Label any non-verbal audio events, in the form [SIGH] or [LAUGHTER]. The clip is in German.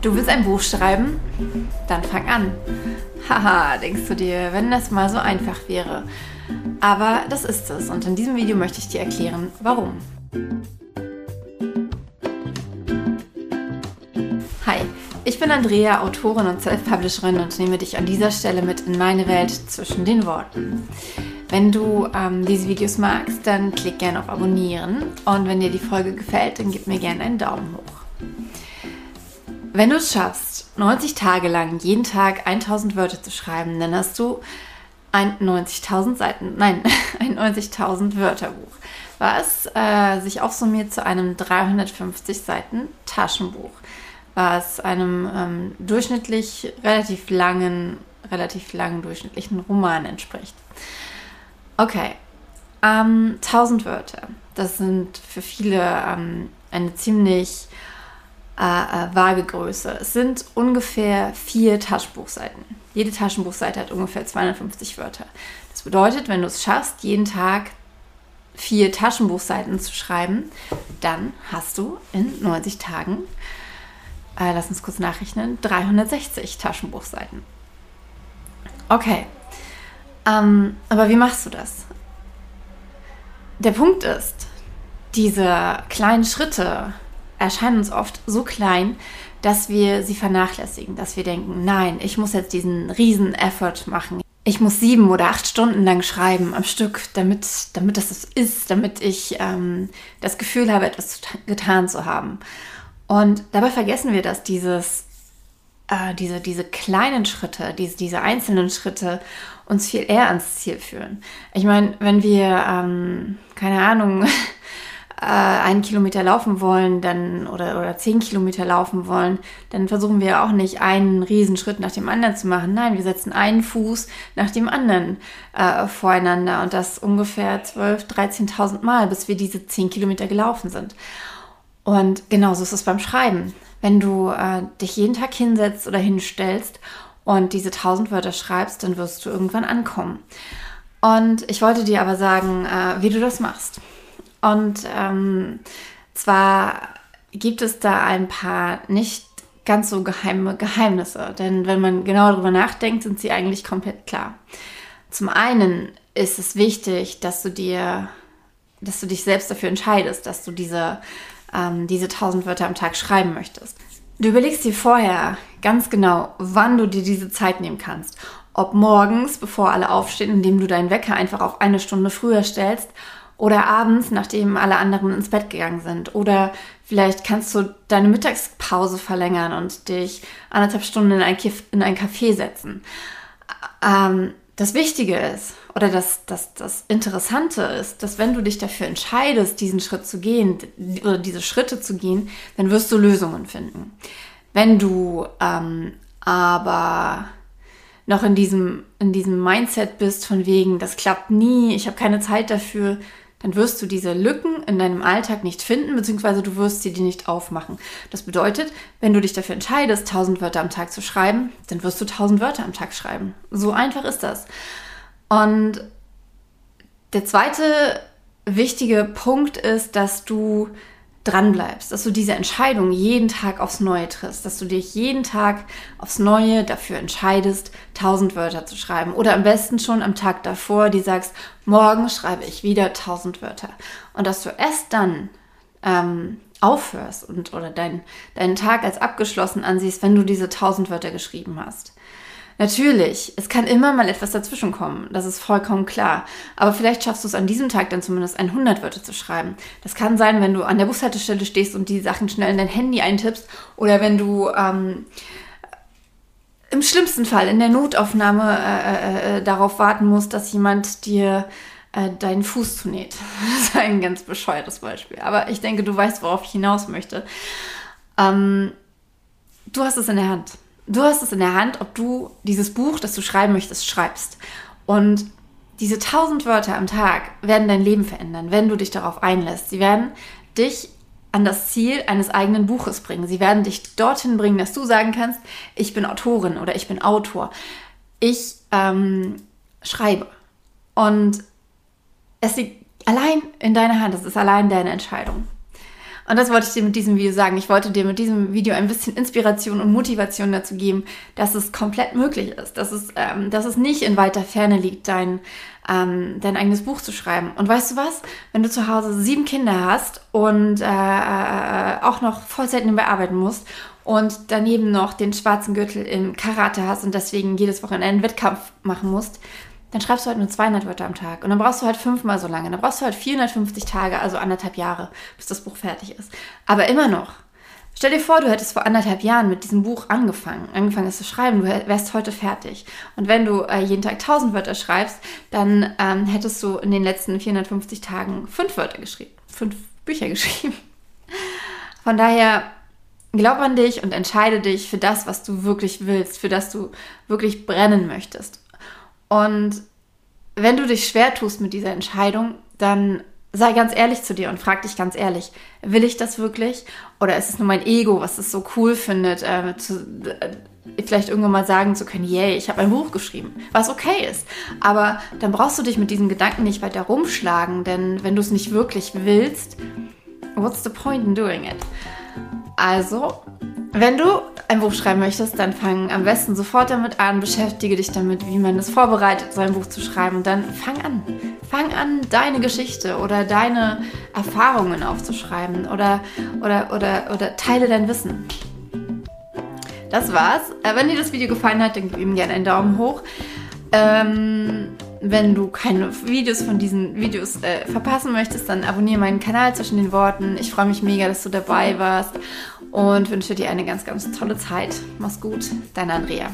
Du willst ein Buch schreiben? Dann fang an. Haha, denkst du dir, wenn das mal so einfach wäre. Aber das ist es und in diesem Video möchte ich dir erklären, warum. Hi, ich bin Andrea, Autorin und Self-Publisherin und nehme dich an dieser Stelle mit in meine Welt zwischen den Worten. Wenn du ähm, diese Videos magst, dann klick gerne auf Abonnieren und wenn dir die Folge gefällt, dann gib mir gerne einen Daumen hoch. Wenn du es schaffst, 90 Tage lang jeden Tag 1000 Wörter zu schreiben, dann hast du ein 90.000 Seiten, nein, [LAUGHS] ein 90.000 Wörterbuch, was äh, sich aufsummiert zu einem 350 Seiten Taschenbuch, was einem ähm, durchschnittlich relativ langen, relativ langen durchschnittlichen Roman entspricht. Okay, ähm, 1000 Wörter, das sind für viele ähm, eine ziemlich äh, äh, Waagegröße. Es sind ungefähr vier Taschenbuchseiten. Jede Taschenbuchseite hat ungefähr 250 Wörter. Das bedeutet, wenn du es schaffst, jeden Tag vier Taschenbuchseiten zu schreiben, dann hast du in 90 Tagen, äh, lass uns kurz nachrechnen, 360 Taschenbuchseiten. Okay, ähm, aber wie machst du das? Der Punkt ist, diese kleinen Schritte, erscheinen uns oft so klein, dass wir sie vernachlässigen, dass wir denken, nein, ich muss jetzt diesen riesen Effort machen. Ich muss sieben oder acht Stunden lang schreiben am Stück, damit, damit das ist, damit ich ähm, das Gefühl habe, etwas getan zu haben. Und dabei vergessen wir, dass dieses, äh, diese, diese kleinen Schritte, diese, diese einzelnen Schritte uns viel eher ans Ziel führen. Ich meine, wenn wir, ähm, keine Ahnung, [LAUGHS] äh, einen Kilometer laufen wollen, dann oder, oder zehn Kilometer laufen wollen, dann versuchen wir auch nicht einen Riesenschritt nach dem anderen zu machen. Nein, wir setzen einen Fuß nach dem anderen äh, voreinander und das ungefähr 12.000, 13.000 Mal, bis wir diese zehn Kilometer gelaufen sind. Und genauso ist es beim Schreiben. Wenn du äh, dich jeden Tag hinsetzt oder hinstellst und diese 1000 Wörter schreibst, dann wirst du irgendwann ankommen. Und ich wollte dir aber sagen, äh, wie du das machst. Und ähm, zwar gibt es da ein paar nicht ganz so geheime Geheimnisse, denn wenn man genau darüber nachdenkt, sind sie eigentlich komplett klar. Zum einen ist es wichtig, dass du dir, dass du dich selbst dafür entscheidest, dass du diese, ähm, diese 1000 Wörter am Tag schreiben möchtest. Du überlegst dir vorher ganz genau, wann du dir diese Zeit nehmen kannst. Ob morgens, bevor alle aufstehen, indem du deinen Wecker einfach auf eine Stunde früher stellst oder abends, nachdem alle anderen ins Bett gegangen sind. Oder vielleicht kannst du deine Mittagspause verlängern und dich anderthalb Stunden in ein, Kiff, in ein Café setzen. Ähm, das Wichtige ist, oder das, das, das Interessante ist, dass wenn du dich dafür entscheidest, diesen Schritt zu gehen, oder diese Schritte zu gehen, dann wirst du Lösungen finden. Wenn du ähm, aber noch in diesem, in diesem Mindset bist, von wegen, das klappt nie, ich habe keine Zeit dafür, dann wirst du diese Lücken in deinem Alltag nicht finden, beziehungsweise du wirst sie dir nicht aufmachen. Das bedeutet, wenn du dich dafür entscheidest, 1000 Wörter am Tag zu schreiben, dann wirst du 1000 Wörter am Tag schreiben. So einfach ist das. Und der zweite wichtige Punkt ist, dass du dran bleibst, dass du diese Entscheidung jeden Tag aufs Neue triffst, dass du dich jeden Tag aufs Neue dafür entscheidest, 1000 Wörter zu schreiben oder am besten schon am Tag davor, die sagst, morgen schreibe ich wieder 1000 Wörter und dass du erst dann ähm, aufhörst und oder dein, deinen Tag als abgeschlossen ansiehst, wenn du diese 1000 Wörter geschrieben hast. Natürlich, es kann immer mal etwas dazwischen kommen, das ist vollkommen klar. Aber vielleicht schaffst du es an diesem Tag dann zumindest 100 Wörter zu schreiben. Das kann sein, wenn du an der Bushaltestelle stehst und die Sachen schnell in dein Handy eintippst oder wenn du ähm, im schlimmsten Fall in der Notaufnahme äh, äh, äh darauf warten musst, dass jemand dir äh, deinen Fuß zunäht. [LAUGHS] Das ist ein ganz bescheuertes Beispiel. Aber ich denke, du weißt, worauf ich hinaus möchte. Ähm, du hast es in der Hand du hast es in der Hand, ob du dieses Buch, das du schreiben möchtest, schreibst. Und diese tausend Wörter am Tag werden dein Leben verändern, wenn du dich darauf einlässt. Sie werden dich an das Ziel eines eigenen Buches bringen. Sie werden dich dorthin bringen, dass du sagen kannst, ich bin Autorin oder ich bin Autor. Ich ähm, schreibe. Und es liegt allein in deiner Hand. Es ist allein deine Entscheidung. Und das wollte ich dir mit diesem Video sagen. Ich wollte dir mit diesem Video ein bisschen Inspiration und Motivation dazu geben, dass es komplett möglich ist, dass es, ähm, dass es nicht in weiter Ferne liegt, dein, ähm, dein eigenes Buch zu schreiben. Und weißt du was? Wenn du zu Hause sieben Kinder hast und äh, äh, auch noch Vollzeit nebenbei arbeiten musst und daneben noch den schwarzen Gürtel im Karate hast und deswegen jedes Wochenende einen Wettkampf machen musst, dann schreibst du halt nur 200 Wörter am Tag. Und dann brauchst du halt fünfmal so lange. Dann brauchst du halt 450 Tage, also anderthalb Jahre, bis das Buch fertig ist. Aber immer noch. Stell dir vor, du hättest vor anderthalb Jahren mit diesem Buch angefangen, angefangen es zu schreiben, du wärst heute fertig. Und wenn du äh, jeden Tag 1000 Wörter schreibst, dann ähm, hättest du in den letzten 450 Tagen fünf Wörter geschrieben, fünf Bücher [LAUGHS] geschrieben. Von daher glaub an dich und entscheide dich für das, was du wirklich willst, für das du wirklich brennen möchtest. Und wenn du dich schwer tust mit dieser Entscheidung, dann sei ganz ehrlich zu dir und frag dich ganz ehrlich, will ich das wirklich? Oder ist es nur mein Ego, was es so cool findet, äh, zu, äh, vielleicht irgendwann mal sagen zu können, yay, ich habe ein Buch geschrieben, was okay ist. Aber dann brauchst du dich mit diesem Gedanken nicht weiter rumschlagen, denn wenn du es nicht wirklich willst, what's the point in doing it? Also wenn du ein Buch schreiben möchtest, dann fang am besten sofort damit an, beschäftige dich damit, wie man es vorbereitet, so ein Buch zu schreiben und dann fang an. Fang an, deine Geschichte oder deine Erfahrungen aufzuschreiben oder, oder, oder, oder teile dein Wissen. Das war's. Äh, wenn dir das Video gefallen hat, dann gib ihm gerne einen Daumen hoch. Ähm, wenn du keine Videos von diesen Videos äh, verpassen möchtest, dann abonniere meinen Kanal zwischen den Worten. Ich freue mich mega, dass du dabei warst und wünsche dir eine ganz, ganz tolle Zeit. Mach's gut, deine Andrea.